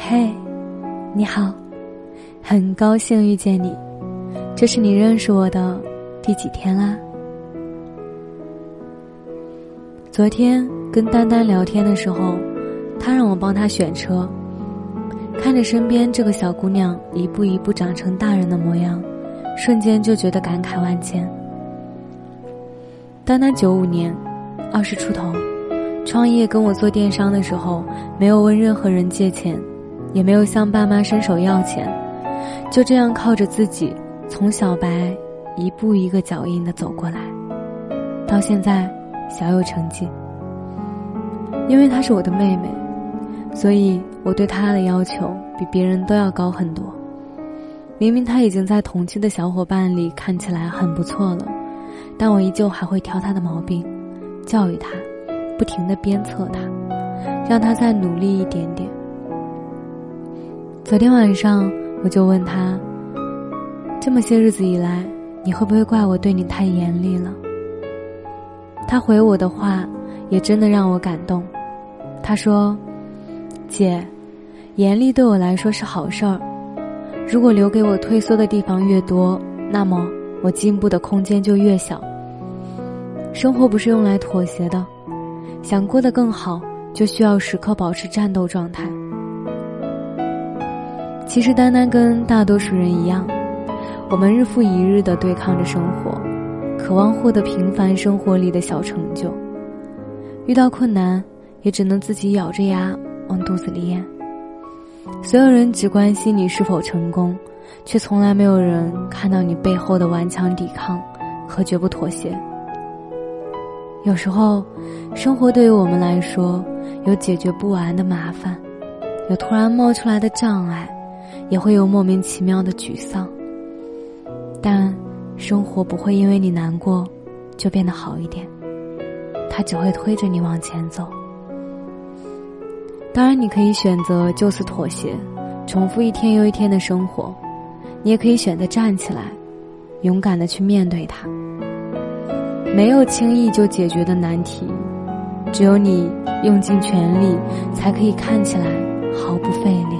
嘿，你好，很高兴遇见你。这是你认识我的第几天啦？昨天跟丹丹聊天的时候，她让我帮她选车。看着身边这个小姑娘一步一步长成大人的模样，瞬间就觉得感慨万千。丹丹九五年，二十出头，创业跟我做电商的时候，没有问任何人借钱，也没有向爸妈伸手要钱，就这样靠着自己从小白一步一个脚印的走过来，到现在小有成绩。因为她是我的妹妹。所以，我对她的要求比别人都要高很多。明明她已经在同期的小伙伴里看起来很不错了，但我依旧还会挑她的毛病，教育她，不停的鞭策她，让她再努力一点点。昨天晚上，我就问他：“这么些日子以来，你会不会怪我对你太严厉了？”他回我的话，也真的让我感动。他说。姐，严厉对我来说是好事儿。如果留给我退缩的地方越多，那么我进步的空间就越小。生活不是用来妥协的，想过得更好，就需要时刻保持战斗状态。其实，丹丹跟大多数人一样，我们日复一日的对抗着生活，渴望获得平凡生活里的小成就。遇到困难，也只能自己咬着牙。往肚子里咽。所有人只关心你是否成功，却从来没有人看到你背后的顽强抵抗和绝不妥协。有时候，生活对于我们来说有解决不完的麻烦，有突然冒出来的障碍，也会有莫名其妙的沮丧。但，生活不会因为你难过，就变得好一点，它只会推着你往前走。当然，你可以选择就此妥协，重复一天又一天的生活；你也可以选择站起来，勇敢的去面对它。没有轻易就解决的难题，只有你用尽全力，才可以看起来毫不费力。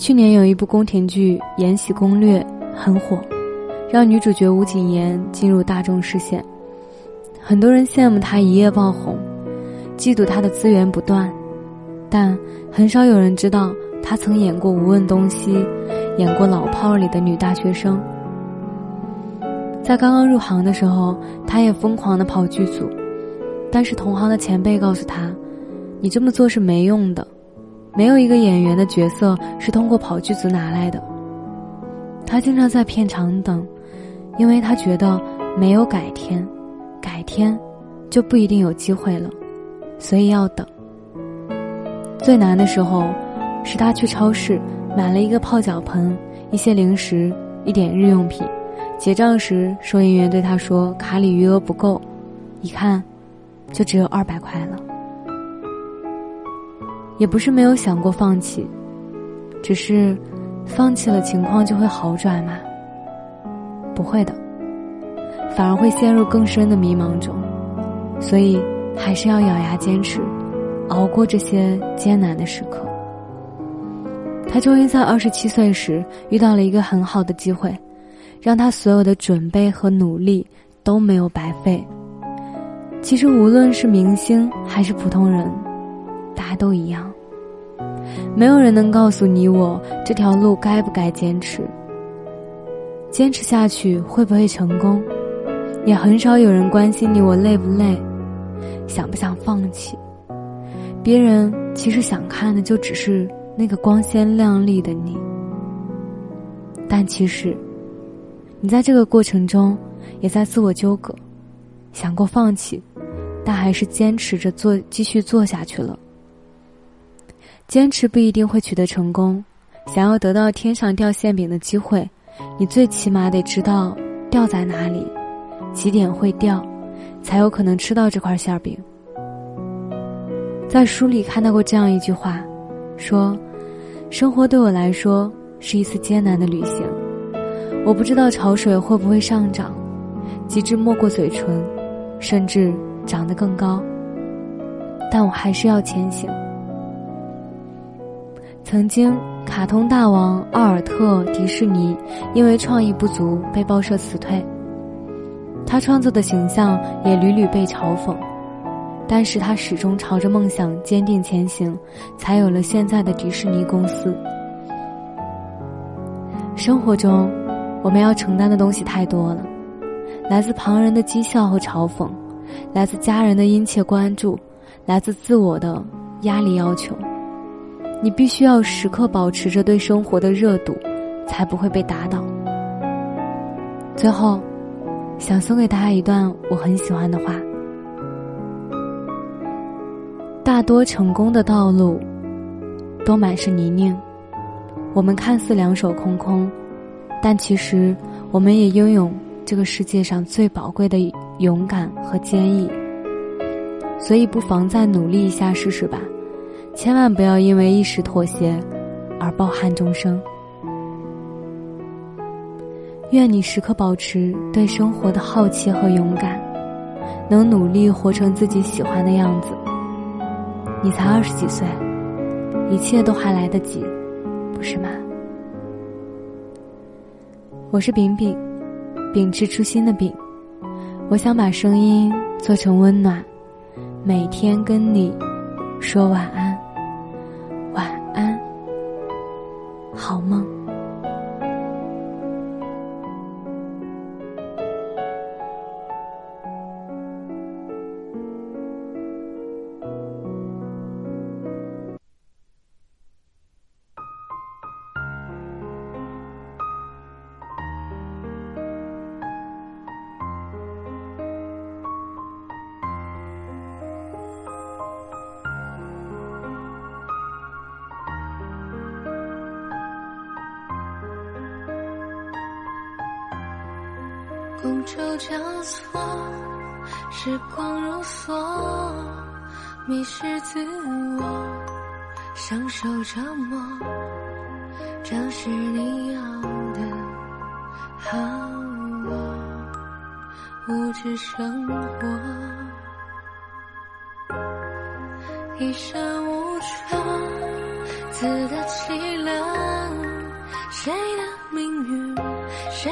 去年有一部宫廷剧《延禧攻略》很火，让女主角吴谨言进入大众视线，很多人羡慕她一夜爆红。嫉妒她的资源不断，但很少有人知道他曾演过《无问东西》，演过《老炮儿》里的女大学生。在刚刚入行的时候，他也疯狂的跑剧组，但是同行的前辈告诉他：“你这么做是没用的，没有一个演员的角色是通过跑剧组拿来的。”他经常在片场等，因为他觉得没有改天，改天就不一定有机会了。所以要等。最难的时候，是他去超市买了一个泡脚盆、一些零食、一点日用品，结账时收银员对他说卡里余额不够，一看，就只有二百块了。也不是没有想过放弃，只是，放弃了情况就会好转吗？不会的，反而会陷入更深的迷茫中，所以。还是要咬牙坚持，熬过这些艰难的时刻。他终于在二十七岁时遇到了一个很好的机会，让他所有的准备和努力都没有白费。其实无论是明星还是普通人，大家都一样。没有人能告诉你我这条路该不该坚持，坚持下去会不会成功，也很少有人关心你我累不累。想不想放弃？别人其实想看的就只是那个光鲜亮丽的你，但其实，你在这个过程中也在自我纠葛，想过放弃，但还是坚持着做，继续做下去了。坚持不一定会取得成功，想要得到天上掉馅饼的机会，你最起码得知道掉在哪里，几点会掉。才有可能吃到这块馅饼。在书里看到过这样一句话，说：“生活对我来说是一次艰难的旅行，我不知道潮水会不会上涨，极致没过嘴唇，甚至长得更高。但我还是要前行。曾经，卡通大王奥尔特·迪士尼因为创意不足被报社辞退，他创作的形象也屡屡被嘲讽，但是他始终朝着梦想坚定前行，才有了现在的迪士尼公司。生活中，我们要承担的东西太多了，来自旁人的讥笑和嘲讽，来自家人的殷切关注，来自自我的压力要求。你必须要时刻保持着对生活的热度，才不会被打倒。最后，想送给大家一段我很喜欢的话：大多成功的道路，都满是泥泞。我们看似两手空空，但其实我们也拥有这个世界上最宝贵的勇敢和坚毅。所以，不妨再努力一下试试吧。千万不要因为一时妥协而抱憾终生。愿你时刻保持对生活的好奇和勇敢，能努力活成自己喜欢的样子。你才二十几岁，一切都还来得及，不是吗？我是饼饼，秉持初心的饼。我想把声音做成温暖，每天跟你说晚安。晚安好梦。觥筹交错，时光如梭，迷失自我，享受折磨，这是你要的好我，物质生活，一生无常，自得其乐，谁的命运，谁